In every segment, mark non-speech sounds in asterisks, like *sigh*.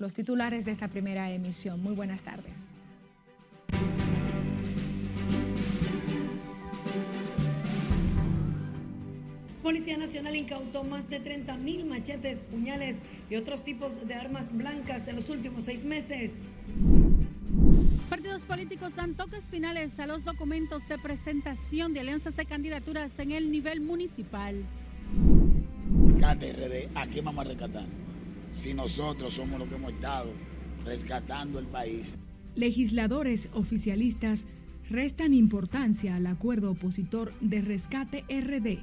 los titulares de esta primera emisión. Muy buenas tardes. Policía Nacional incautó más de 30 mil machetes, puñales y otros tipos de armas blancas en los últimos seis meses. Partidos políticos dan toques finales a los documentos de presentación de alianzas de candidaturas en el nivel municipal. RD, ¿a quién vamos a rescatar? Si nosotros somos los que hemos estado rescatando el país. Legisladores oficialistas restan importancia al acuerdo opositor de rescate RD.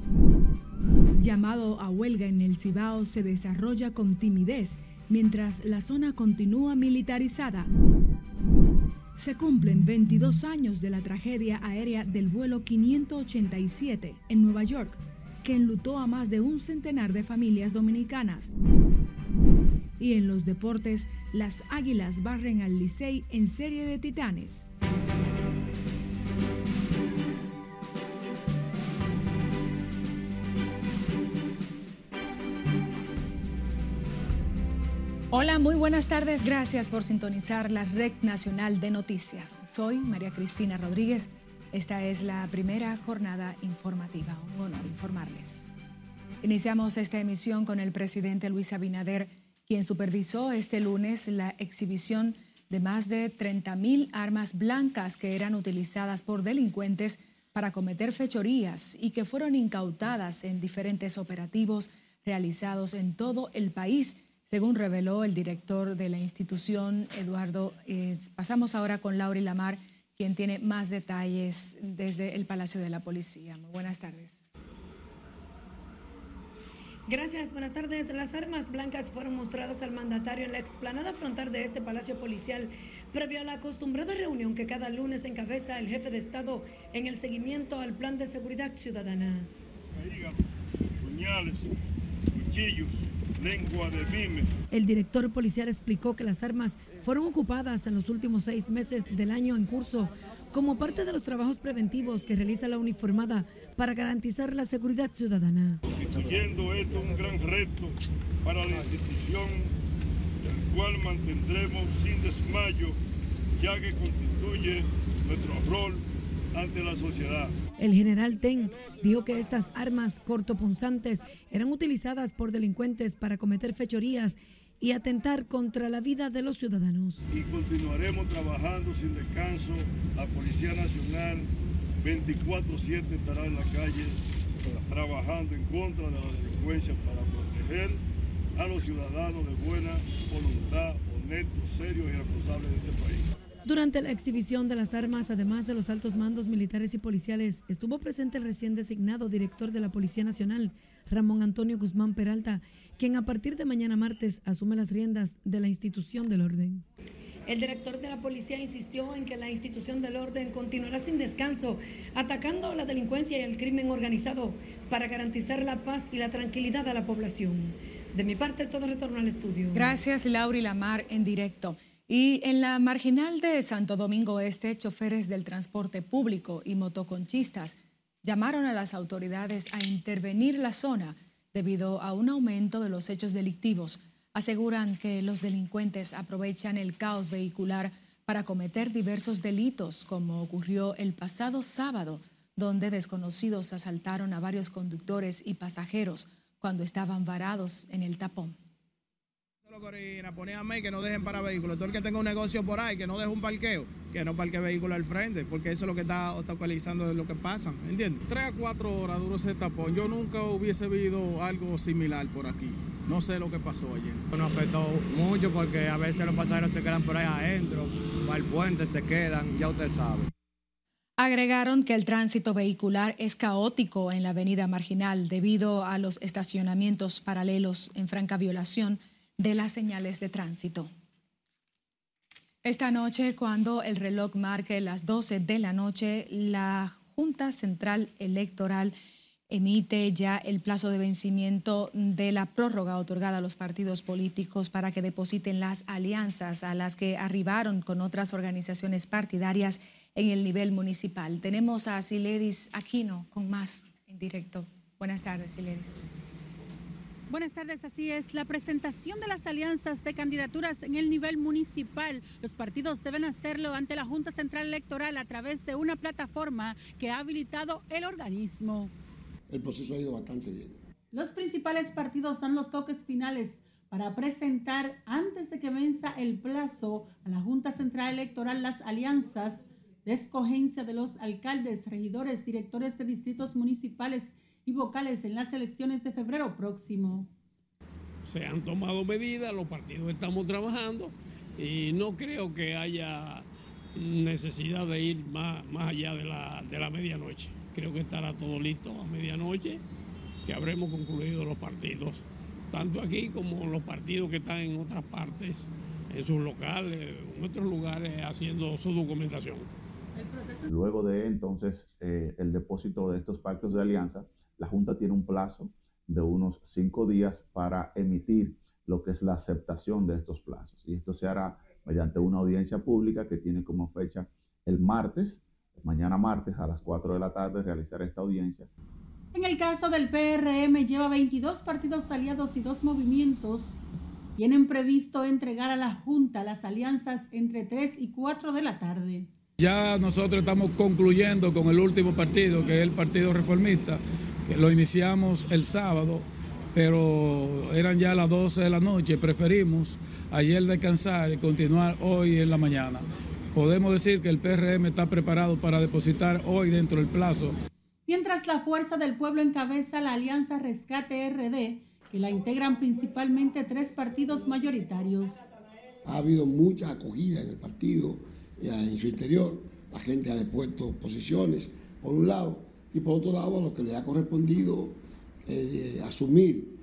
Llamado a huelga en el Cibao se desarrolla con timidez mientras la zona continúa militarizada. Se cumplen 22 años de la tragedia aérea del vuelo 587 en Nueva York, que enlutó a más de un centenar de familias dominicanas. Y en los deportes, las Águilas barren al Licey en serie de titanes. Hola, muy buenas tardes. Gracias por sintonizar la Red Nacional de Noticias. Soy María Cristina Rodríguez. Esta es la primera jornada informativa. Un honor informarles. Iniciamos esta emisión con el presidente Luis Abinader, quien supervisó este lunes la exhibición de más de 30.000 armas blancas que eran utilizadas por delincuentes para cometer fechorías y que fueron incautadas en diferentes operativos realizados en todo el país según reveló el director de la institución, Eduardo. Eh, pasamos ahora con Laura Lamar, quien tiene más detalles desde el Palacio de la Policía. Buenas tardes. Gracias, buenas tardes. Las armas blancas fueron mostradas al mandatario en la explanada frontal de este palacio policial, previo a la acostumbrada reunión que cada lunes encabeza el jefe de Estado en el seguimiento al plan de seguridad ciudadana. puñales, cuchillos, lengua de mime. El director policial explicó que las armas fueron ocupadas en los últimos seis meses del año en curso como parte de los trabajos preventivos que realiza la uniformada para garantizar la seguridad ciudadana. Constituyendo esto un gran reto para la institución, el cual mantendremos sin desmayo, ya que constituye nuestro rol ante la sociedad. El general Ten dijo que estas armas cortopunzantes eran utilizadas por delincuentes para cometer fechorías y atentar contra la vida de los ciudadanos. Y continuaremos trabajando sin descanso. La Policía Nacional 24/7 estará en la calle trabajando en contra de la delincuencia para proteger a los ciudadanos de buena voluntad, honestos, serios y responsables de este país. Durante la exhibición de las armas, además de los altos mandos militares y policiales, estuvo presente el recién designado director de la Policía Nacional, Ramón Antonio Guzmán Peralta, quien a partir de mañana martes asume las riendas de la institución del orden. El director de la policía insistió en que la institución del orden continuará sin descanso, atacando la delincuencia y el crimen organizado para garantizar la paz y la tranquilidad a la población. De mi parte es todo retorno al estudio. Gracias, Laura Lamar, en directo. Y en la marginal de Santo Domingo Este, choferes del transporte público y motoconchistas llamaron a las autoridades a intervenir la zona debido a un aumento de los hechos delictivos. Aseguran que los delincuentes aprovechan el caos vehicular para cometer diversos delitos, como ocurrió el pasado sábado, donde desconocidos asaltaron a varios conductores y pasajeros cuando estaban varados en el tapón. Corina, mí que no dejen para vehículos. Todo el que tenga un negocio por ahí, que no deje un parqueo, que no parque vehículo al frente, porque eso es lo que está obstaculizando lo que pasa, ¿entiendes? Tres a cuatro horas duró ese tapón. Yo nunca hubiese visto algo similar por aquí. No sé lo que pasó ayer. Nos afectó mucho porque a veces los pasajeros se quedan por ahí adentro, para el puente se quedan, ya usted sabe. Agregaron que el tránsito vehicular es caótico en la avenida marginal debido a los estacionamientos paralelos en franca violación de las señales de tránsito. Esta noche, cuando el reloj marque las 12 de la noche, la Junta Central Electoral emite ya el plazo de vencimiento de la prórroga otorgada a los partidos políticos para que depositen las alianzas a las que arribaron con otras organizaciones partidarias en el nivel municipal. Tenemos a Siledis Aquino con más en directo. Buenas tardes, Siledis. Buenas tardes, así es. La presentación de las alianzas de candidaturas en el nivel municipal. Los partidos deben hacerlo ante la Junta Central Electoral a través de una plataforma que ha habilitado el organismo. El proceso ha ido bastante bien. Los principales partidos dan los toques finales para presentar antes de que venza el plazo a la Junta Central Electoral las alianzas de escogencia de los alcaldes, regidores, directores de distritos municipales y vocales en las elecciones de febrero próximo. Se han tomado medidas, los partidos estamos trabajando y no creo que haya necesidad de ir más, más allá de la, de la medianoche. Creo que estará todo listo a medianoche, que habremos concluido los partidos, tanto aquí como los partidos que están en otras partes, en sus locales, en otros lugares, haciendo su documentación. Luego de entonces eh, el depósito de estos pactos de alianza, la Junta tiene un plazo de unos cinco días para emitir lo que es la aceptación de estos plazos. Y esto se hará mediante una audiencia pública que tiene como fecha el martes, mañana martes a las 4 de la tarde, realizar esta audiencia. En el caso del PRM, lleva 22 partidos aliados y dos movimientos. Tienen previsto entregar a la Junta las alianzas entre 3 y 4 de la tarde. Ya nosotros estamos concluyendo con el último partido, que es el Partido Reformista, lo iniciamos el sábado, pero eran ya las 12 de la noche. Preferimos ayer descansar y continuar hoy en la mañana. Podemos decir que el PRM está preparado para depositar hoy dentro del plazo. Mientras la Fuerza del Pueblo encabeza la Alianza Rescate RD, que la integran principalmente tres partidos mayoritarios. Ha habido mucha acogida en el partido, en su interior. La gente ha depuesto posiciones, por un lado, y por otro lado, a lo que le ha correspondido eh, asumir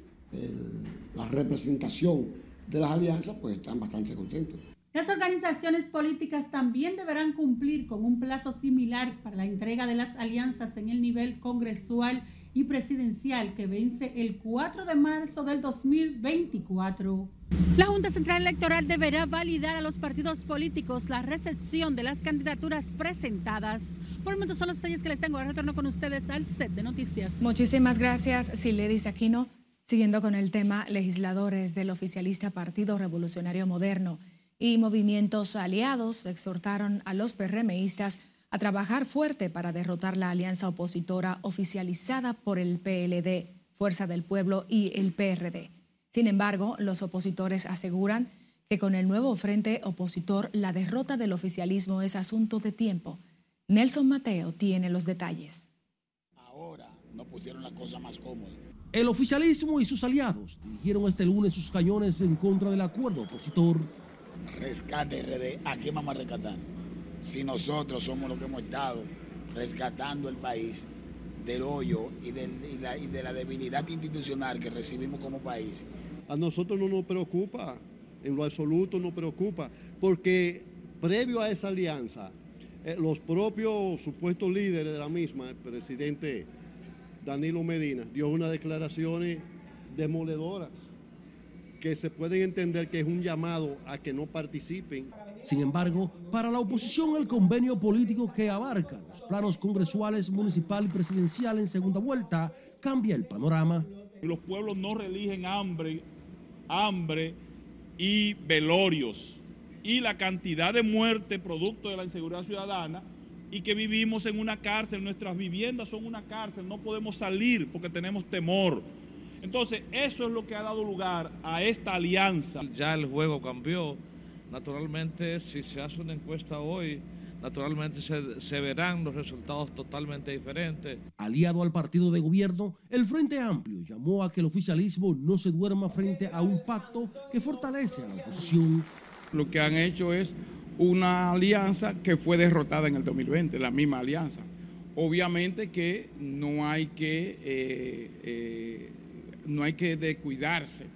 la representación de las alianzas, pues están bastante contentos. Las organizaciones políticas también deberán cumplir con un plazo similar para la entrega de las alianzas en el nivel congresual y presidencial que vence el 4 de marzo del 2024. La Junta Central Electoral deberá validar a los partidos políticos la recepción de las candidaturas presentadas. Por el momento son los detalles que les tengo. Ahora retorno con ustedes al set de noticias. Muchísimas gracias, Siledis Aquino. Siguiendo con el tema, legisladores del oficialista Partido Revolucionario Moderno y movimientos aliados exhortaron a los PRMistas a trabajar fuerte para derrotar la alianza opositora oficializada por el PLD, Fuerza del Pueblo y el PRD. Sin embargo, los opositores aseguran que con el nuevo frente opositor la derrota del oficialismo es asunto de tiempo. Nelson Mateo tiene los detalles. Ahora no pusieron la cosa más cómoda. El oficialismo y sus aliados dirigieron este lunes sus cañones en contra del acuerdo opositor. Rescate RD, ¿a quién vamos a rescatar? Si nosotros somos los que hemos estado rescatando el país del hoyo y, y, la, y de la debilidad institucional que recibimos como país. A nosotros no nos preocupa, en lo absoluto nos preocupa, porque previo a esa alianza, eh, los propios supuestos líderes de la misma, el presidente Danilo Medina, dio unas declaraciones demoledoras que se pueden entender que es un llamado a que no participen. Sin embargo, para la oposición el convenio político que abarca los planos congresuales, municipal y presidencial en segunda vuelta cambia el panorama. Los pueblos no religen hambre, hambre y velorios y la cantidad de muerte producto de la inseguridad ciudadana y que vivimos en una cárcel, nuestras viviendas son una cárcel, no podemos salir porque tenemos temor. Entonces, eso es lo que ha dado lugar a esta alianza. Ya el juego cambió. Naturalmente, si se hace una encuesta hoy, naturalmente se, se, verán los resultados totalmente diferentes. Aliado al partido de gobierno, el Frente Amplio llamó a que el oficialismo no se duerma frente a un pacto que fortalece a la oposición lo que han hecho es una alianza que fue derrotada en el 2020, la misma alianza. Obviamente que no hay que, eh, eh, no hay que descuidarse,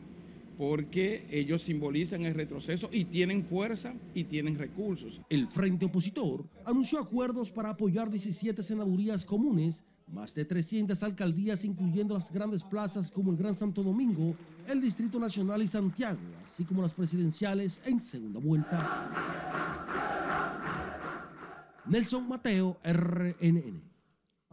porque ellos simbolizan el retroceso y tienen fuerza y tienen recursos. El Frente Opositor anunció acuerdos para apoyar 17 senadurías comunes más de 300 alcaldías, incluyendo las grandes plazas como el Gran Santo Domingo, el Distrito Nacional y Santiago, así como las presidenciales en segunda vuelta. Nelson Mateo, RNN.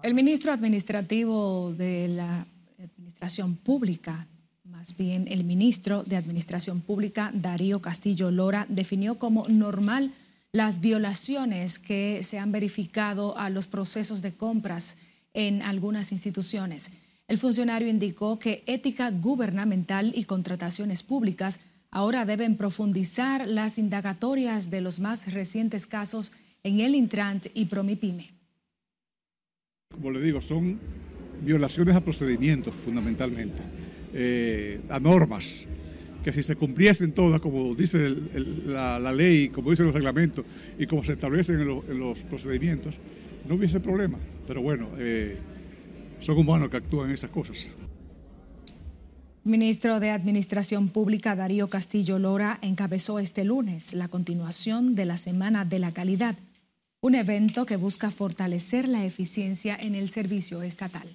El ministro administrativo de la Administración Pública, más bien el ministro de Administración Pública, Darío Castillo Lora, definió como normal las violaciones que se han verificado a los procesos de compras en algunas instituciones. El funcionario indicó que ética gubernamental y contrataciones públicas ahora deben profundizar las indagatorias de los más recientes casos en el Intrant y Promipyme. Como le digo, son violaciones a procedimientos fundamentalmente, eh, a normas, que si se cumpliesen todas, como dice la, ley, como dicen los reglamentos y como se establecen en, los procedimientos, no hubiese problema. Pero bueno, eh, son humanos que actúan en esas cosas. Ministro de Administración Pública Darío Castillo Lora encabezó este lunes la continuación de la Semana de la Calidad, un evento que busca fortalecer la eficiencia en el servicio estatal.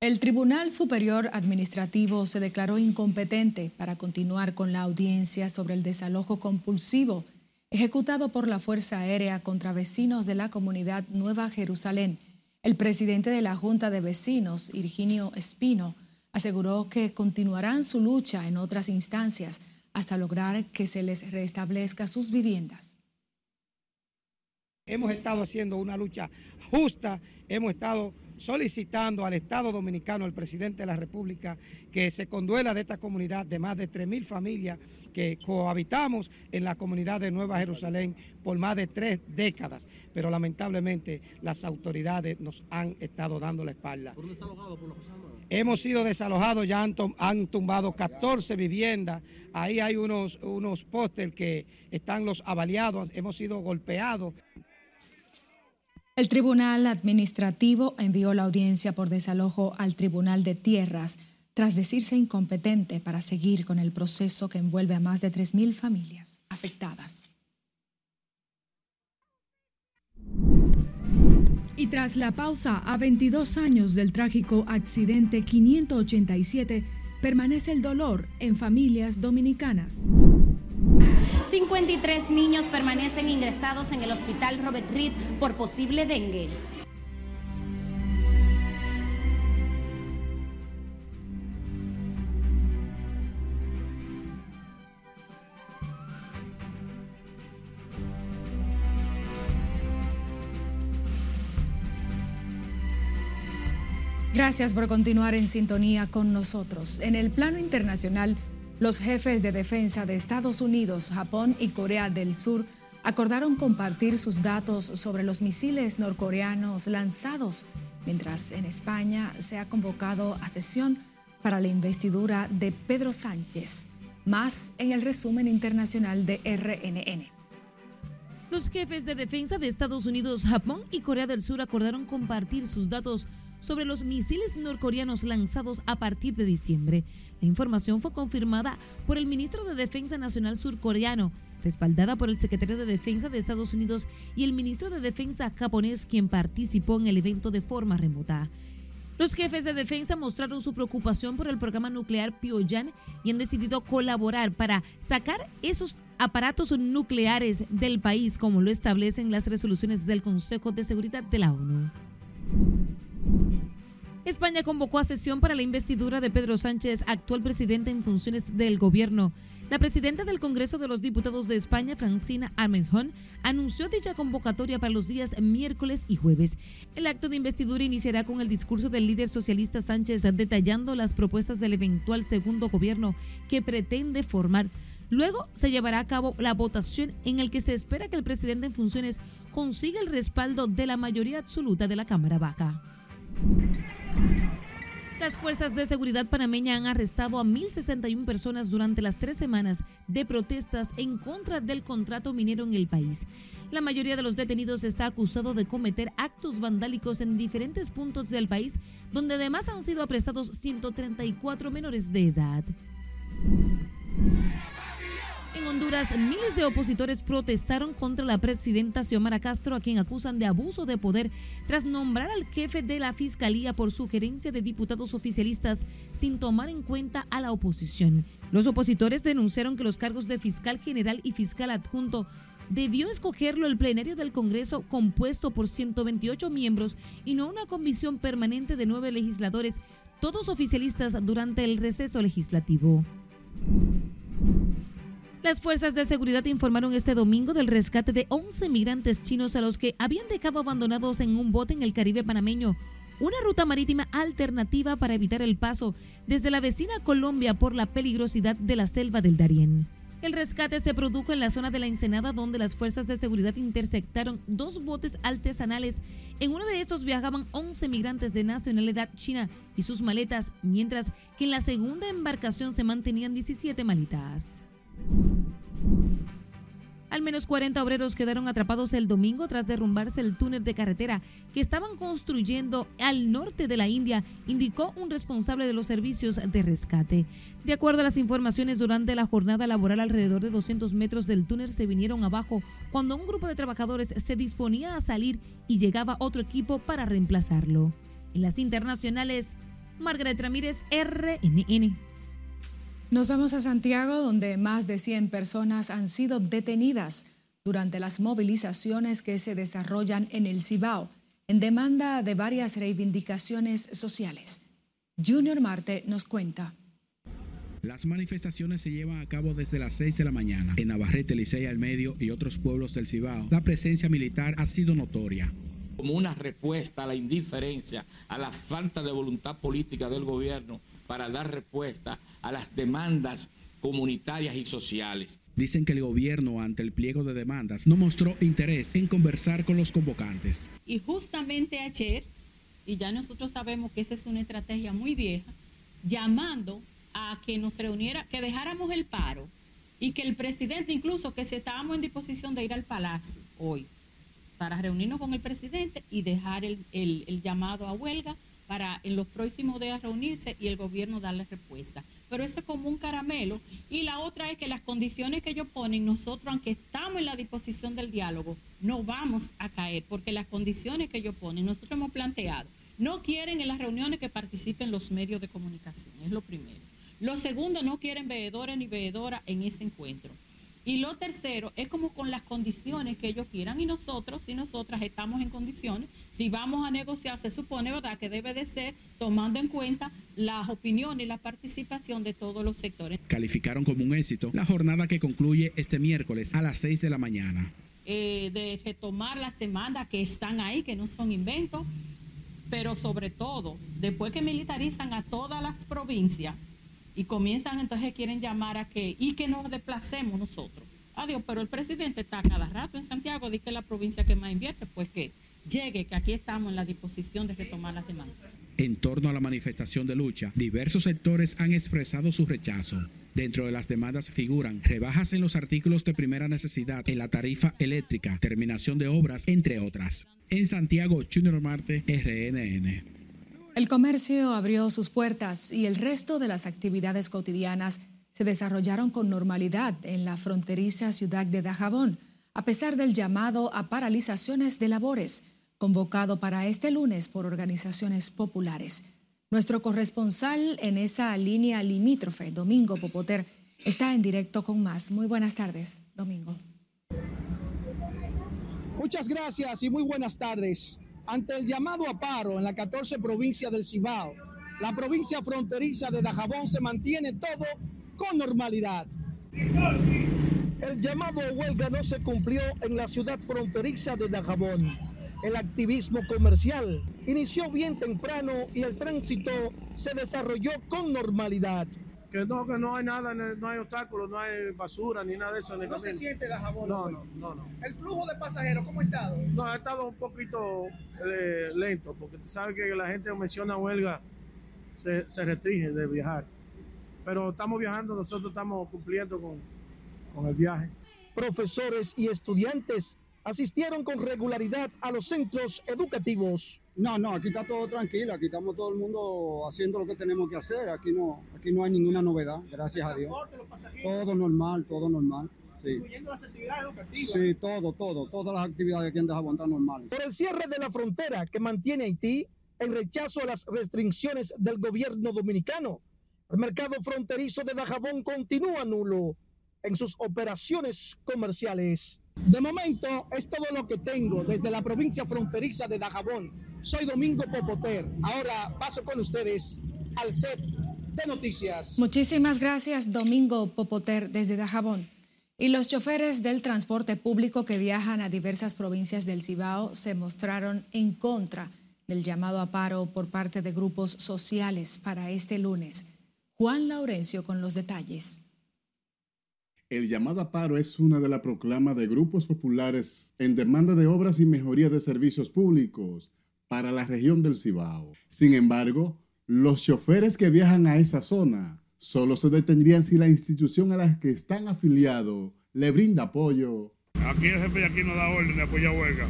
El Tribunal Superior Administrativo se declaró incompetente para continuar con la audiencia sobre el desalojo compulsivo ejecutado por la Fuerza Aérea contra vecinos de la comunidad Nueva Jerusalén el presidente de la Junta de Vecinos, Virginio Espino, aseguró que continuarán su lucha en otras instancias hasta lograr que se les restablezca sus viviendas. Hemos estado haciendo una lucha justa, hemos estado solicitando al Estado Dominicano, al presidente de la República, que se conduela de esta comunidad de más de 3.000 familias que cohabitamos en la comunidad de Nueva Jerusalén por más de tres décadas. Pero lamentablemente las autoridades nos han estado dando la espalda. Hemos sido desalojados, ya han, tumbado 14 viviendas. Ahí hay unos, unos póster que están los avaliados, hemos sido golpeados. El Tribunal Administrativo envió la audiencia por desalojo al Tribunal de Tierras tras decirse incompetente para seguir con el proceso que envuelve a más de 3.000 familias afectadas. Y tras la pausa a 22 años del trágico accidente 587, permanece el dolor en familias dominicanas. 53 niños permanecen ingresados en el hospital Robert Reed por posible dengue. Gracias por continuar en sintonía con nosotros. En el plano internacional, los jefes de defensa de Estados Unidos, Japón y Corea del Sur acordaron compartir sus datos sobre los misiles norcoreanos lanzados, mientras en España se ha convocado a sesión para la investidura de Pedro Sánchez. Más en el resumen internacional de RNN. Los jefes de defensa de Estados Unidos, Japón y Corea del Sur acordaron compartir sus datos sobre los misiles norcoreanos lanzados a partir de diciembre. La información fue confirmada por el ministro de Defensa Nacional surcoreano, respaldada por el secretario de Defensa de Estados Unidos y el ministro de Defensa japonés, quien participó en el evento de forma remota. Los jefes de defensa mostraron su preocupación por el programa nuclear Pyongyang y han decidido colaborar para sacar esos aparatos nucleares del país, como lo establecen las resoluciones del Consejo de Seguridad de la ONU. España convocó a sesión para la investidura de Pedro Sánchez, actual presidente en funciones del gobierno. La presidenta del Congreso de los Diputados de España, Francina Armenjón, anunció dicha convocatoria para los días miércoles y jueves. El acto de investidura iniciará con el discurso del líder socialista Sánchez detallando las propuestas del eventual segundo gobierno que pretende formar. Luego se llevará a cabo la votación en el que se espera que el presidente en funciones consiga el respaldo de la mayoría absoluta de la Cámara Baja. Las fuerzas de seguridad panameña han arrestado a 1.061 personas durante las tres semanas de protestas en contra del contrato minero en el país. La mayoría de los detenidos está acusado de cometer actos vandálicos en diferentes puntos del país, donde además han sido apresados 134 menores de edad. En Honduras, miles de opositores protestaron contra la presidenta Xiomara Castro, a quien acusan de abuso de poder tras nombrar al jefe de la fiscalía por sugerencia de diputados oficialistas sin tomar en cuenta a la oposición. Los opositores denunciaron que los cargos de fiscal general y fiscal adjunto debió escogerlo el plenario del Congreso compuesto por 128 miembros y no una comisión permanente de nueve legisladores todos oficialistas durante el receso legislativo. Las fuerzas de seguridad informaron este domingo del rescate de 11 migrantes chinos a los que habían dejado abandonados en un bote en el Caribe panameño, una ruta marítima alternativa para evitar el paso desde la vecina Colombia por la peligrosidad de la selva del Darién. El rescate se produjo en la zona de la Ensenada donde las fuerzas de seguridad interceptaron dos botes artesanales. En uno de estos viajaban 11 migrantes de nacionalidad china y sus maletas, mientras que en la segunda embarcación se mantenían 17 maletas. Menos 40 obreros quedaron atrapados el domingo tras derrumbarse el túnel de carretera que estaban construyendo al norte de la India, indicó un responsable de los servicios de rescate. De acuerdo a las informaciones, durante la jornada laboral alrededor de 200 metros del túnel se vinieron abajo cuando un grupo de trabajadores se disponía a salir y llegaba otro equipo para reemplazarlo. En las internacionales, Margaret Ramírez, RNN. Nos vamos a Santiago, donde más de 100 personas han sido detenidas durante las movilizaciones que se desarrollan en el Cibao en demanda de varias reivindicaciones sociales. Junior Marte nos cuenta. Las manifestaciones se llevan a cabo desde las 6 de la mañana. En Navarrete, Licey al Medio y otros pueblos del Cibao, la presencia militar ha sido notoria. Como una respuesta a la indiferencia, a la falta de voluntad política del gobierno para dar respuesta a las demandas comunitarias y sociales. Dicen que el gobierno, ante el pliego de demandas, no mostró interés en conversar con los convocantes. Y justamente ayer, y ya nosotros sabemos que esa es una estrategia muy vieja, llamando a que nos reuniera, que dejáramos el paro y que el presidente, incluso que si estábamos en disposición de ir al palacio hoy, para reunirnos con el presidente y dejar el, el llamado a huelga para en los próximos días reunirse y el gobierno darle respuesta. Pero eso es como un caramelo. Y la otra es que las condiciones que ellos ponen, nosotros, aunque estamos en la disposición del diálogo, no vamos a caer, porque las condiciones que ellos ponen, nosotros hemos planteado, no quieren en las reuniones que participen los medios de comunicación, es lo primero. Lo segundo, no quieren veedores ni veedoras en ese encuentro. Y lo tercero es como con las condiciones que ellos quieran y nosotros y nosotras estamos en condiciones. Si vamos a negociar, se supone, ¿verdad?, que debe de ser tomando en cuenta las opiniones y la participación de todos los sectores. Calificaron como un éxito la jornada que concluye este miércoles a las 6 de la mañana. Eh, de retomar la semana que están ahí, que no son inventos, pero sobre todo, después que militarizan a todas las provincias, y comienzan entonces quieren llamar a que y que nos desplacemos nosotros. Adiós, pero el presidente está cada rato en Santiago, dice que es la provincia que más invierte, pues que llegue, que aquí estamos en la disposición de retomar las demandas. En torno a la manifestación de lucha, diversos sectores han expresado su rechazo. Dentro de las demandas figuran rebajas en los artículos de primera necesidad, en la tarifa eléctrica, terminación de obras, entre otras. En Santiago, Junior Marte, RNN. El comercio abrió sus puertas y el resto de las actividades cotidianas se desarrollaron con normalidad en la fronteriza ciudad de Dajabón, a pesar del llamado a paralizaciones de labores convocado para este lunes por organizaciones populares. Nuestro corresponsal en esa línea limítrofe, Domingo Popoter, está en directo con más. Muy buenas tardes, Domingo. Muchas gracias y muy buenas tardes ante el llamado a paro en la 14 provincia del Cibao. La provincia fronteriza de Dajabón se mantiene todo con normalidad. El llamado a huelga no se cumplió en la ciudad fronteriza de Dajabón. El activismo comercial inició bien temprano y el tránsito se desarrolló con normalidad que no, que no hay nada, no hay obstáculos, no hay basura ni nada de eso. ¿No se siente la jabón? No, no, no, no. ¿El flujo de pasajeros cómo ha estado? No, ha estado un poquito eh, lento, porque tú sabes que la gente menciona huelga, se, se restringe de viajar. Pero estamos viajando, nosotros estamos cumpliendo con, con el viaje. Profesores y estudiantes asistieron con regularidad a los centros educativos. No, no, aquí está todo tranquilo, aquí estamos todo el mundo haciendo lo que tenemos que hacer, aquí no, aquí no hay ninguna novedad, gracias a Dios. Todo normal, todo normal. Sí. Incluyendo las actividades educativas. Sí, todo, todo, todas las actividades aquí en están normales. Por el cierre de la frontera que mantiene Haití, en rechazo a las restricciones del gobierno dominicano, el mercado fronterizo de Dajabón continúa nulo en sus operaciones comerciales. De momento es todo lo que tengo desde la provincia fronteriza de Dajabón. Soy Domingo Popoter. Ahora paso con ustedes al set de noticias. Muchísimas gracias, Domingo Popoter, desde Dajabón. Y los choferes del transporte público que viajan a diversas provincias del Cibao se mostraron en contra del llamado a paro por parte de grupos sociales para este lunes. Juan Laurencio con los detalles. El llamado a paro es una de las proclamas de grupos populares en demanda de obras y mejoría de servicios públicos para la región del Cibao. Sin embargo, los choferes que viajan a esa zona solo se detendrían si la institución a la que están afiliados le brinda apoyo. Aquí el jefe de aquí nos da orden de apoyar huelga.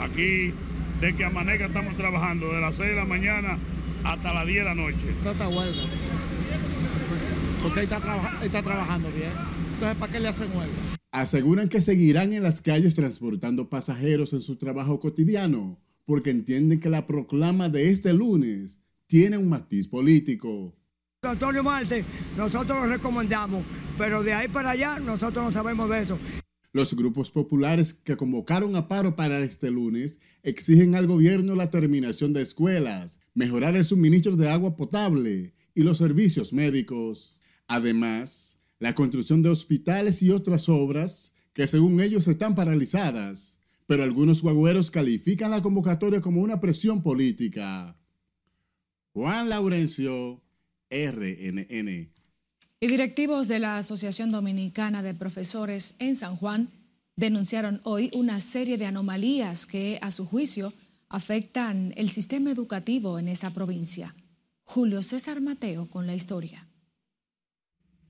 Aquí, de que amanezca, estamos trabajando de las 6 de la mañana hasta las 10 de la noche. Esta huelga. Porque está, está trabajando bien. Entonces, ¿para qué le hacen huelga? Aseguran que seguirán en las calles transportando pasajeros en su trabajo cotidiano, porque entienden que la proclama de este lunes tiene un matiz político. Antonio Marte, nosotros lo recomendamos, pero de ahí para allá nosotros no sabemos de eso. Los grupos populares que convocaron a paro para este lunes exigen al gobierno la terminación de escuelas, mejorar el suministro de agua potable y los servicios médicos. Además, la construcción de hospitales y otras obras que según ellos están paralizadas, pero algunos guagüeros califican la convocatoria como una presión política. Juan Laurencio, RNN. Y directivos de la Asociación Dominicana de Profesores en San Juan denunciaron hoy una serie de anomalías que, a su juicio, afectan el sistema educativo en esa provincia. Julio César Mateo con la historia.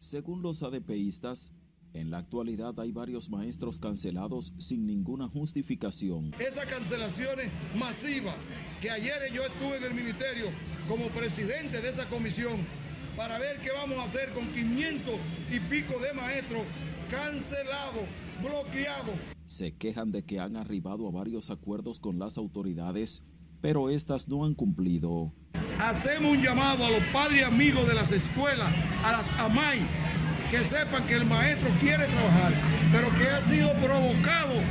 Según los ADPistas, en la actualidad hay varios maestros cancelados sin ninguna justificación. Esas cancelaciones masivas, que ayer yo estuve en el ministerio como presidente de esa comisión para ver qué vamos a hacer con 500 y pico de maestros cancelados, bloqueados. Se quejan de que han arribado a varios acuerdos con las autoridades, pero estas no han cumplido. Hacemos un llamado a los padres y amigos de las escuelas, a las AMAI, que sepan que el maestro quiere trabajar, pero que ha sido provocado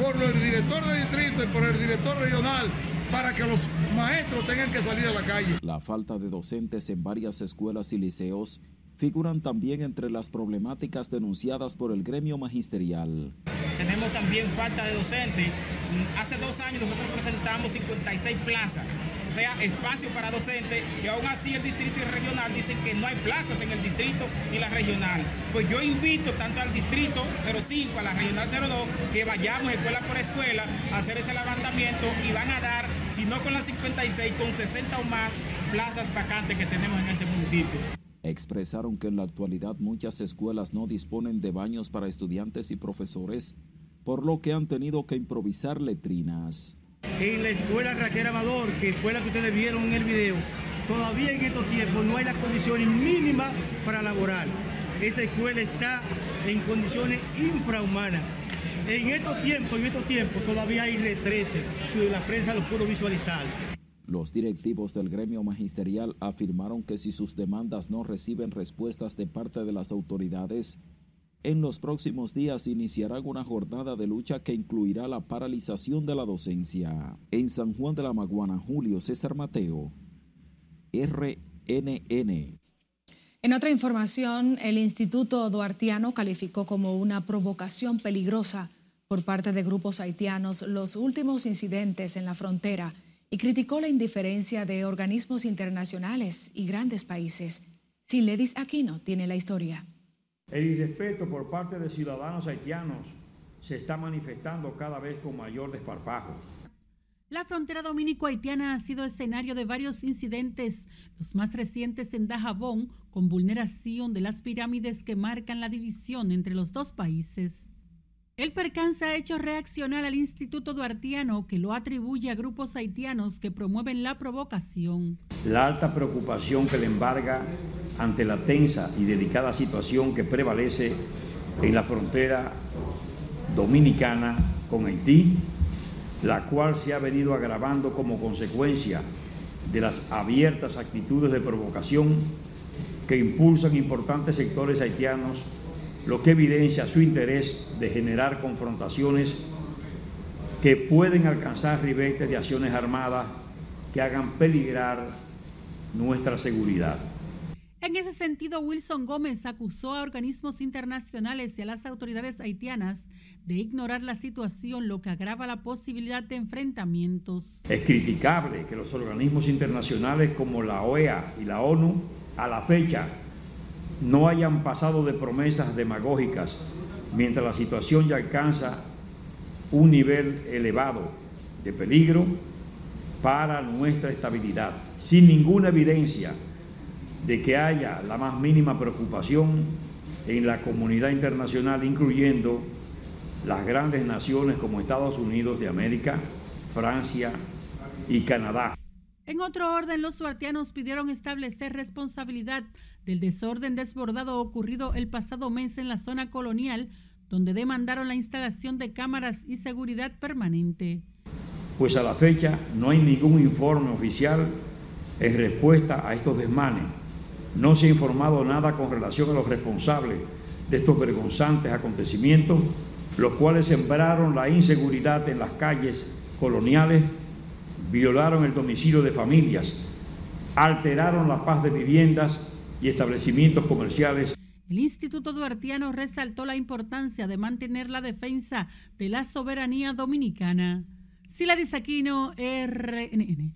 por el director de distrito y por el director regional para que los maestros tengan que salir a la calle. La falta de docentes en varias escuelas y liceos figuran también entre las problemáticas denunciadas por el gremio magisterial. Tenemos también falta de docentes. Hace dos años nosotros presentamos 56 plazas, o sea, espacio para docentes, y aún así el distrito y regional dicen que no hay plazas en el distrito ni la regional. Pues yo invito tanto al distrito 05, a la regional 02, que vayamos escuela por escuela a hacer ese levantamiento y van a dar, si no con las 56, con 60 o más plazas vacantes que tenemos en ese municipio. Expresaron que en la actualidad muchas escuelas no disponen de baños para estudiantes y profesores, por lo que han tenido que improvisar letrinas. En la escuela Raquel Amador, que fue la que ustedes vieron en el video, todavía en estos tiempos no hay las condiciones mínimas para laborar. Esa escuela está en condiciones infrahumanas. En estos tiempos, en estos tiempos todavía hay retrete, que la prensa lo pudo visualizar. Los directivos del gremio magisterial afirmaron que si sus demandas no reciben respuestas de parte de las autoridades, en los próximos días iniciarán una jornada de lucha que incluirá la paralización de la docencia. En San Juan de la Maguana, Julio César Mateo, RNN. En otra información, el Instituto Duartiano calificó como una provocación peligrosa por parte de grupos haitianos los últimos incidentes en la frontera y criticó la indiferencia de organismos internacionales y grandes países. Siledis Aquino tiene la historia. El irrespeto por parte de ciudadanos haitianos se está manifestando cada vez con mayor desparpajo. La frontera dominico-haitiana ha sido escenario de varios incidentes, los más recientes en Dajabón, con vulneración de las pirámides que marcan la división entre los dos países. El percance ha hecho reaccionar al Instituto Duartiano, que lo atribuye a grupos haitianos que promueven la provocación. La alta preocupación que le embarga ante la tensa y delicada situación que prevalece en la frontera dominicana con Haití, la cual se ha venido agravando como consecuencia de las abiertas actitudes de provocación que impulsan importantes sectores haitianos lo que evidencia su interés de generar confrontaciones que pueden alcanzar ribetes de acciones armadas que hagan peligrar nuestra seguridad. En ese sentido, Wilson Gómez acusó a organismos internacionales y a las autoridades haitianas de ignorar la situación, lo que agrava la posibilidad de enfrentamientos. Es criticable que los organismos internacionales como la OEA y la ONU a la fecha no hayan pasado de promesas demagógicas mientras la situación ya alcanza un nivel elevado de peligro para nuestra estabilidad, sin ninguna evidencia de que haya la más mínima preocupación en la comunidad internacional, incluyendo las grandes naciones como Estados Unidos de América, Francia y Canadá. En otro orden, los suartianos pidieron establecer responsabilidad del desorden desbordado ocurrido el pasado mes en la zona colonial, donde demandaron la instalación de cámaras y seguridad permanente. Pues a la fecha no hay ningún informe oficial en respuesta a estos desmanes. No se ha informado nada con relación a los responsables de estos vergonzantes acontecimientos, los cuales sembraron la inseguridad en las calles coloniales, violaron el domicilio de familias, alteraron la paz de viviendas y establecimientos comerciales. El Instituto Duartiano resaltó la importancia de mantener la defensa de la soberanía dominicana. Sila Disaquino, RNN.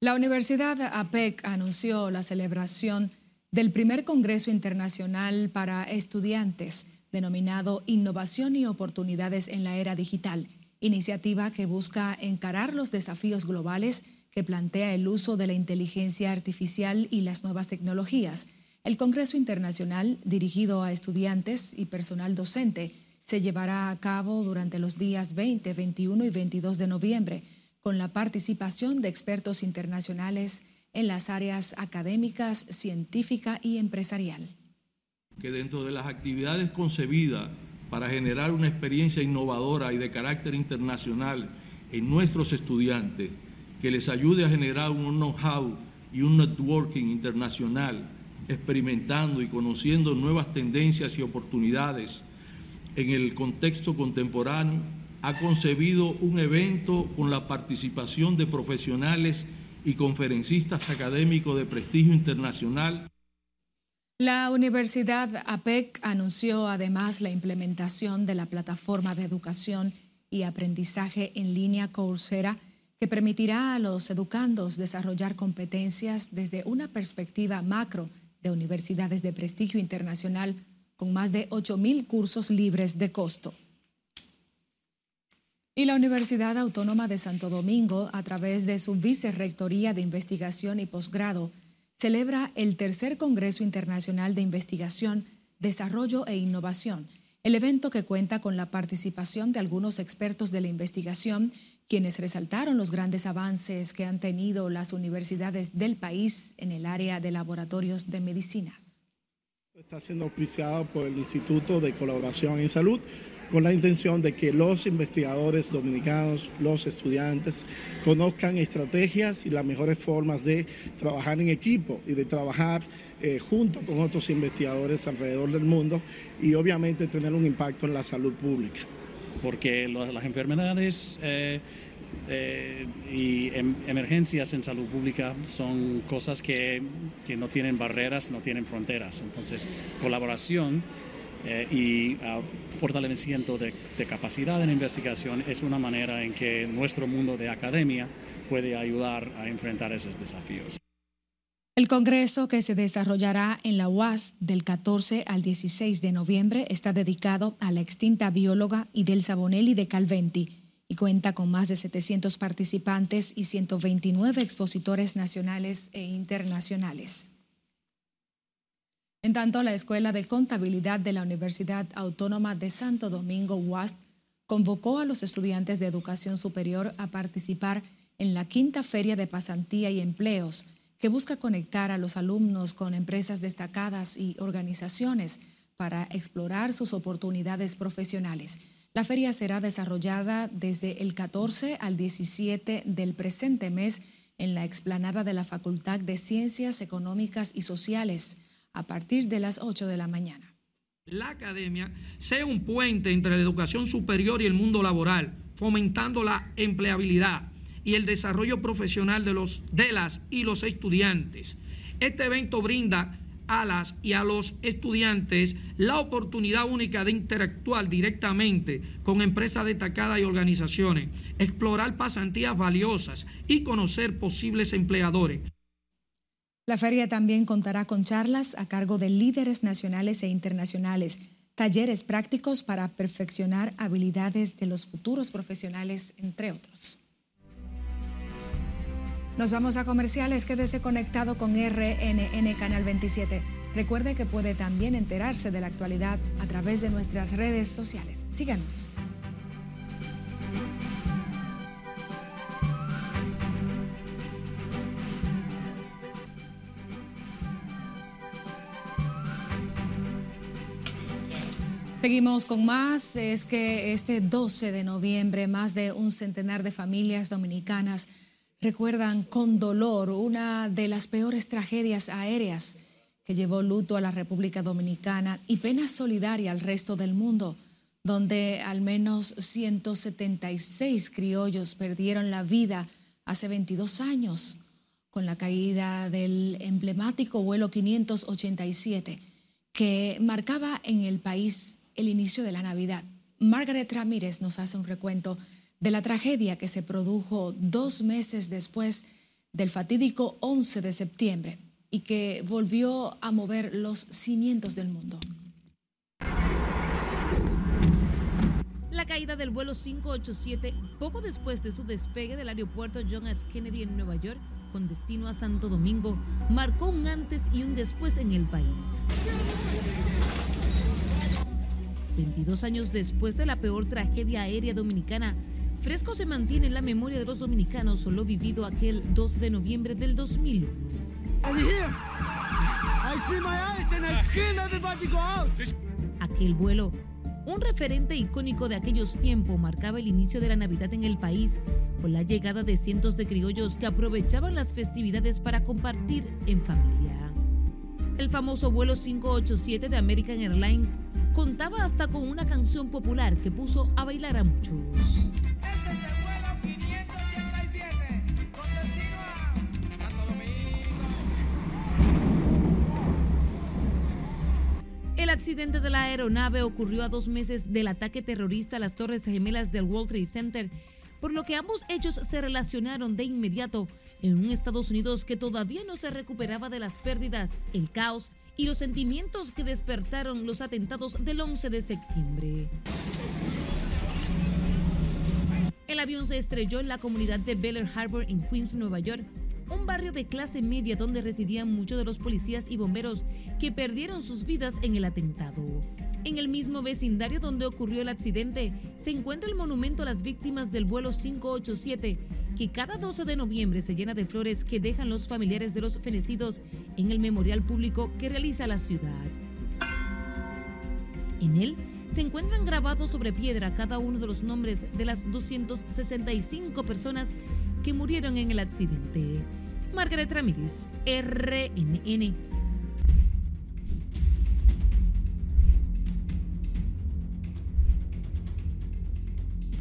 La Universidad APEC anunció la celebración del primer Congreso Internacional para Estudiantes, denominado Innovación y Oportunidades en la Era Digital, iniciativa que busca encarar los desafíos globales que plantea el uso de la inteligencia artificial y las nuevas tecnologías. El Congreso Internacional, dirigido a estudiantes y personal docente, se llevará a cabo durante los días 20, 21 y 22 de noviembre, con la participación de expertos internacionales en las áreas académicas, científica y empresarial. Que dentro de las actividades concebidas para generar una experiencia innovadora y de carácter internacional en nuestros estudiantes, que les ayude a generar un know-how y un networking internacional, experimentando y conociendo nuevas tendencias y oportunidades en el contexto contemporáneo, ha concebido un evento con la participación de profesionales y conferencistas académicos de prestigio internacional. La Universidad APEC anunció además la implementación de la plataforma de educación y aprendizaje en línea Coursera que permitirá a los educandos desarrollar competencias desde una perspectiva macro de universidades de prestigio internacional con más de 8.000 cursos libres de costo. Y la Universidad Autónoma de Santo Domingo, a través de su Vicerrectoría de Investigación y Posgrado, celebra el tercer Congreso Internacional de Investigación, Desarrollo e Innovación, el evento que cuenta con la participación de algunos expertos de la investigación quienes resaltaron los grandes avances que han tenido las universidades del país en el área de laboratorios de medicinas. Está siendo auspiciado por el Instituto de Colaboración en Salud con la intención de que los investigadores dominicanos, los estudiantes, conozcan estrategias y las mejores formas de trabajar en equipo y de trabajar eh, junto con otros investigadores alrededor del mundo y obviamente tener un impacto en la salud pública porque las enfermedades eh, eh, y em, emergencias en salud pública son cosas que, no tienen barreras, no tienen fronteras. Entonces, colaboración eh, y ah, fortalecimiento de, de, capacidad en investigación es una manera en que nuestro mundo de academia puede ayudar a enfrentar esos desafíos. El Congreso que se desarrollará en la UAS del 14 al 16 de noviembre está dedicado a la extinta bióloga Idelsa Bonelli de Calventi y cuenta con más de 700 participantes y 129 expositores nacionales e internacionales. En tanto, la Escuela de Contabilidad de la Universidad Autónoma de Santo Domingo, UAS, convocó a los estudiantes de educación superior a participar en la quinta Feria de Pasantía y Empleos, que busca conectar a los alumnos con empresas destacadas y organizaciones para explorar sus oportunidades profesionales. La feria será desarrollada desde el 14 al 17 del presente mes en la explanada de la Facultad de Ciencias Económicas y Sociales a partir de las 8 de la mañana. La academia sea un puente entre la educación superior y el mundo laboral, fomentando la empleabilidad y el desarrollo profesional de, los, de las y los estudiantes. Este evento brinda a las y a los estudiantes la oportunidad única de interactuar directamente con empresas destacadas y organizaciones, explorar pasantías valiosas y conocer posibles empleadores. La feria también contará con charlas a cargo de líderes nacionales e internacionales, talleres prácticos para perfeccionar habilidades de los futuros profesionales, entre otros. Nos vamos a comerciales, quédese conectado con RNN Canal 27. Recuerde que puede también enterarse de la actualidad a través de nuestras redes sociales. Síganos. Seguimos con más. Es que este 12 de noviembre, más de un centenar de familias dominicanas recuerdan con dolor una de las peores tragedias aéreas que llevó luto a la República Dominicana y pena solidaria al resto del mundo, donde al menos 176 criollos perdieron la vida hace 22 años con la caída del emblemático vuelo 587 que marcaba en el país el inicio de la Navidad. Margaret Ramírez nos hace un recuento de la tragedia que se produjo dos meses después del fatídico 11 de septiembre y que volvió a mover los cimientos del mundo. La caída del vuelo 587 poco después de su despegue del aeropuerto John F. Kennedy en Nueva York con destino a Santo Domingo marcó un antes y un después en el país. 22 años después de la peor tragedia aérea dominicana, Fresco se mantiene en la memoria de los dominicanos lo vivido aquel 2 de noviembre del 2001. Aquel vuelo, un referente icónico de aquellos tiempos, marcaba el inicio de la Navidad en el país, con la llegada de cientos de criollos que aprovechaban las festividades para compartir en familia. El famoso vuelo 587 de American Airlines contaba hasta con una canción popular que puso a bailar a muchos. El accidente de la aeronave ocurrió a dos meses del ataque terrorista a las Torres Gemelas del World Trade Center, por lo que ambos hechos se relacionaron de inmediato en un Estados Unidos que todavía no se recuperaba de las pérdidas, el caos y los sentimientos que despertaron los atentados del 11 de septiembre. El avión se estrelló en la comunidad de Bel Harbor en Queens, Nueva York, un barrio de clase media donde residían muchos de los policías y bomberos que perdieron sus vidas en el atentado. En el mismo vecindario donde ocurrió el accidente se encuentra el monumento a las víctimas del vuelo 587, que cada 12 de noviembre se llena de flores que dejan los familiares de los fenecidos en el memorial público que realiza la ciudad. En él se encuentran grabados sobre piedra cada uno de los nombres de las 265 personas que murieron en el accidente. Margaret Ramírez, RNN.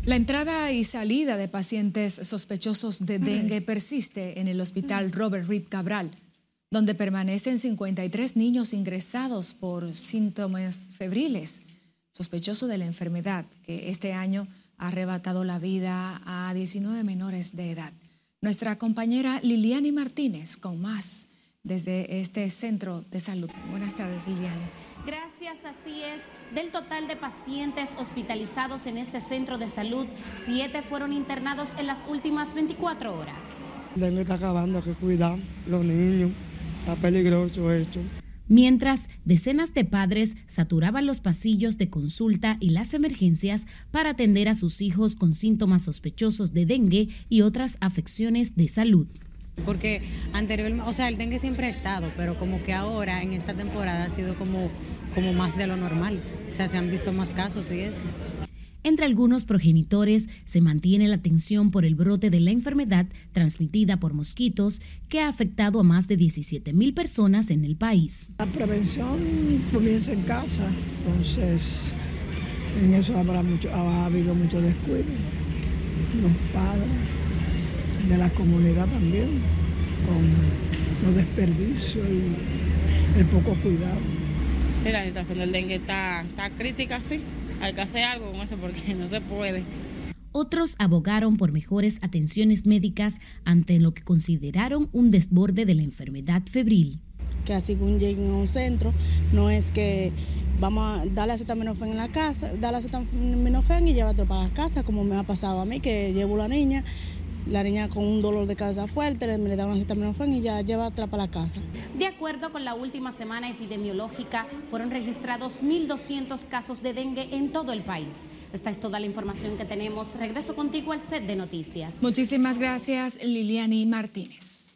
La entrada y salida de pacientes sospechosos de dengue persiste en el hospital Robert Reed Cabral, donde permanecen 53 niños ingresados por síntomas febriles, sospechosos de la enfermedad que este año ha arrebatado la vida a 19 menores de edad. Nuestra compañera Liliani Martínez con más desde este centro de salud. Buenas tardes, Liliani. Gracias, así es. Del total de pacientes hospitalizados en este centro de salud, siete fueron internados en las últimas 24 horas. Dengue está acabando, hay que cuidar los niños. Está peligroso esto. Mientras decenas de padres saturaban los pasillos de consulta y las emergencias para atender a sus hijos con síntomas sospechosos de dengue y otras afecciones de salud. Porque anteriormente, o sea, el dengue siempre ha estado, pero como que ahora en esta temporada ha sido como, como más de lo normal. O sea, se han visto más casos y eso. Entre algunos progenitores se mantiene la atención por el brote de la enfermedad transmitida por mosquitos que ha afectado a más de 17 mil personas en el país. La prevención comienza en casa, entonces en eso habrá mucho, ha habido mucho descuido. Los padres de la comunidad también, con los desperdicios y el poco cuidado. Sí, la situación del dengue está, está crítica, sí. Hay que hacer algo con eso porque *laughs* no se puede. Otros abogaron por mejores atenciones médicas ante lo que consideraron un desborde de la enfermedad febril. Que así que lleguen a un centro, no es que vamos a darle acetaminofén en la casa, darle acetaminofén y llévatelo para la casa, como me ha pasado a mí, que llevo la niña la niña con un dolor de cabeza fuerte, le, le da una acetaminofén y ya lleva atrás para la casa. De acuerdo con la última semana epidemiológica, fueron registrados 1.200 casos de dengue en todo el país. Esta es toda la información que tenemos. Regreso contigo al set de noticias. Muchísimas gracias, Liliani Martínez.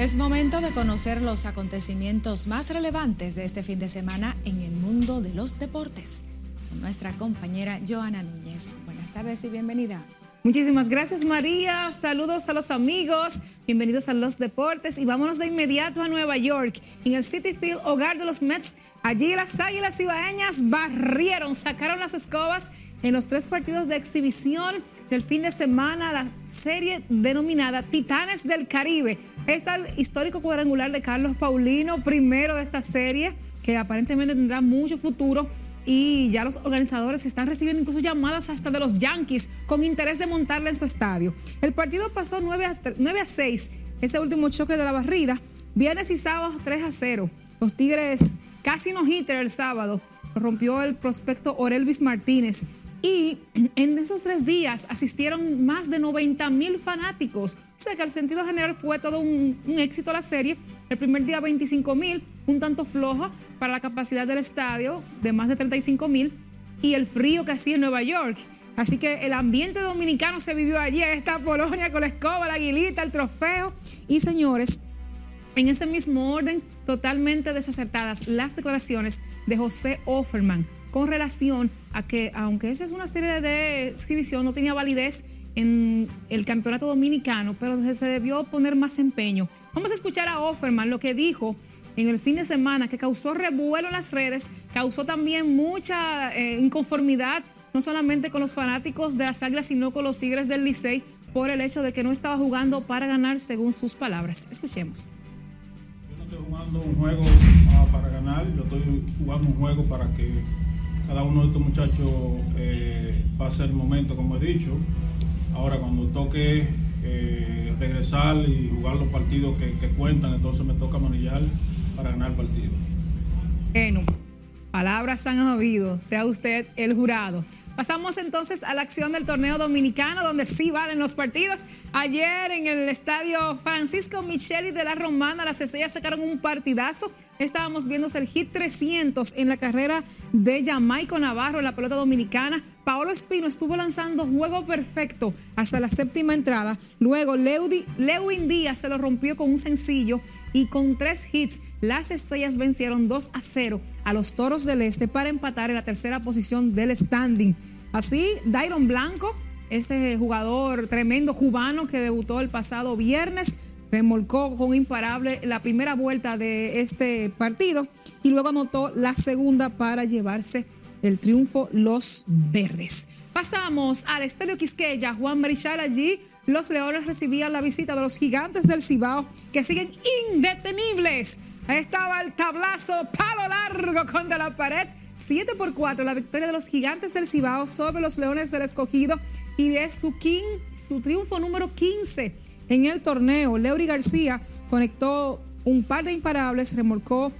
Es momento de conocer los acontecimientos más relevantes de este fin de semana en el mundo de los deportes. Con nuestra compañera Joana Núñez. Buenas tardes y bienvenida. Muchísimas gracias María, saludos a los amigos, bienvenidos a los deportes y vámonos de inmediato a Nueva York, en el City Field, hogar de los Mets. Allí las Águilas Ibaeñas barrieron, sacaron las escobas en los tres partidos de exhibición del fin de semana, la serie denominada Titanes del Caribe. Está el histórico cuadrangular de Carlos Paulino, primero de esta serie, que aparentemente tendrá mucho futuro. Y ya los organizadores están recibiendo incluso llamadas hasta de los Yankees con interés de montarla en su estadio. El partido pasó 9 a, 9 a 6, ese último choque de la barrida. Viernes y sábado 3 a 0. Los Tigres casi no hitter el sábado. Rompió el prospecto Orelvis Martínez y *clears throat* en esos tres días asistieron más de 90 mil fanáticos. O sea que al sentido general fue todo un, éxito la serie. El primer día 25 mil, un tanto flojo para la capacidad del estadio de más de 35 mil y el frío que hacía en Nueva York. Así que el ambiente dominicano se vivió allí, esta Polonia con la escoba, la aguilita, el trofeo. Y señores, en ese mismo orden, totalmente desacertadas las declaraciones de José Offerman con relación a que, aunque esa es una serie de exhibición, no tenía validez en el campeonato dominicano, pero se debió poner más empeño. Vamos a escuchar a Offerman lo que dijo en el fin de semana, que causó revuelo en las redes, causó también mucha eh, inconformidad, no solamente con los fanáticos de las Águilas, sino con los Tigres del Licey, por el hecho de que no estaba jugando para ganar, según sus palabras. Escuchemos. Yo no estoy jugando un juego ah, para ganar, yo estoy jugando un juego para que cada uno de estos muchachos eh, pasa el momento, como he dicho. Ahora, cuando toque eh, regresar y jugar los partidos que, que, cuentan, entonces me toca manillar para ganar el partido. Bueno, palabras han oído, sea usted el jurado. Pasamos entonces a la acción del torneo dominicano, donde sí valen los partidos. Ayer en el estadio Francisco Micheli de la Romana, las estrellas sacaron un partidazo. Estábamos viendo el hit 300 en la carrera de Jamaico Navarro en la pelota dominicana. Paolo Espino estuvo lanzando juego perfecto hasta la séptima entrada. Luego Lewin Díaz se lo rompió con un sencillo y con tres hits, las estrellas vencieron 2 a 0 a los toros del este para empatar en la tercera posición del standing. Así, Dairon Blanco, ese jugador tremendo cubano que debutó el pasado viernes, remolcó con imparable la primera vuelta de este partido y luego anotó la segunda para llevarse el triunfo los verdes. Pasamos al Estadio Quisqueya, Juan Marichal allí los Leones recibían la visita de los gigantes del Cibao que siguen indetenibles. Estaba el tablazo, palo largo contra la pared. 7 por 4 la victoria de los gigantes del Cibao sobre los Leones del Escogido y de su, king, su triunfo número 15 en el torneo. Leury García conectó un par de imparables, remolcó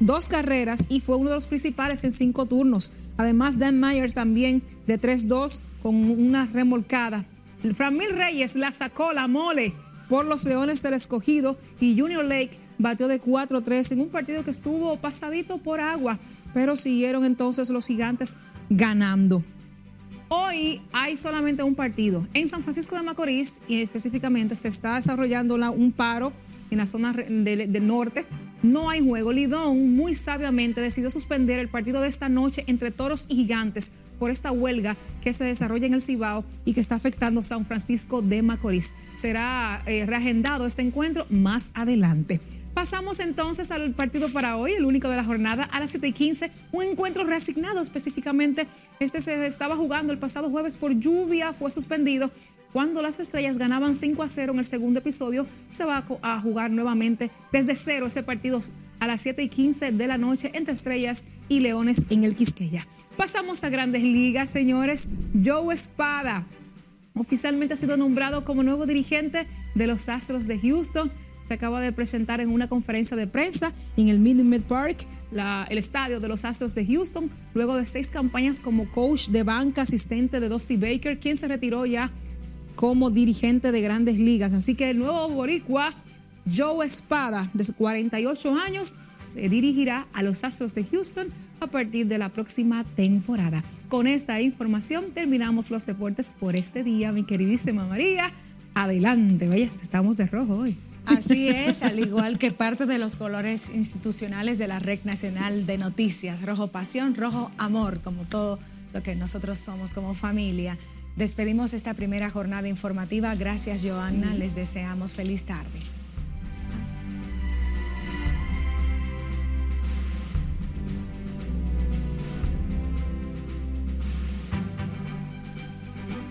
dos carreras y fue uno de los principales en cinco turnos. Además, Dan Myers también de 3-2 con una remolcada Framil Reyes la sacó la mole por los Leones del Escogido y Junior Lake batió de 4-3 en un partido que estuvo pasadito por agua, pero siguieron entonces los gigantes ganando. Hoy hay solamente un partido. En San Francisco de Macorís, y específicamente se está desarrollando un paro en la zona del norte. No hay juego. Lidón muy sabiamente decidió suspender el partido de esta noche entre Toros y Gigantes por esta huelga que se desarrolla en el Cibao y que está afectando San Francisco de Macorís. Será eh, reagendado este encuentro más adelante. Pasamos entonces al partido para hoy, el único de la jornada, a las 7 y 15. Un encuentro reasignado específicamente. Este se estaba jugando el pasado jueves por lluvia, fue suspendido. Cuando las estrellas ganaban 5 a 0 en el segundo episodio, se va a jugar nuevamente desde cero ese partido a las 7 y 15 de la noche entre estrellas y leones en el Quisqueya. Pasamos a grandes ligas, señores. Joe Espada oficialmente ha sido nombrado como nuevo dirigente de los Astros de Houston se acaba de presentar en una conferencia de prensa en el Minute Park, el estadio de los Astros de Houston, luego de seis campañas como coach de banca, asistente de Dusty Baker, quien se retiró ya como dirigente de grandes ligas. Así que el nuevo boricua, Joe Espada, de 48 años, se dirigirá a los Astros de Houston a partir de la próxima temporada. Con esta información terminamos los deportes por este día, mi queridísima María. Adelante, vaya, estamos de rojo hoy. Así *laughs* es, al igual que parte de los colores institucionales de la Red Nacional de Noticias, rojo pasión, rojo amor, como todo lo que nosotros somos como familia. Despedimos esta primera jornada informativa. Gracias, Joanna. Les deseamos feliz tarde.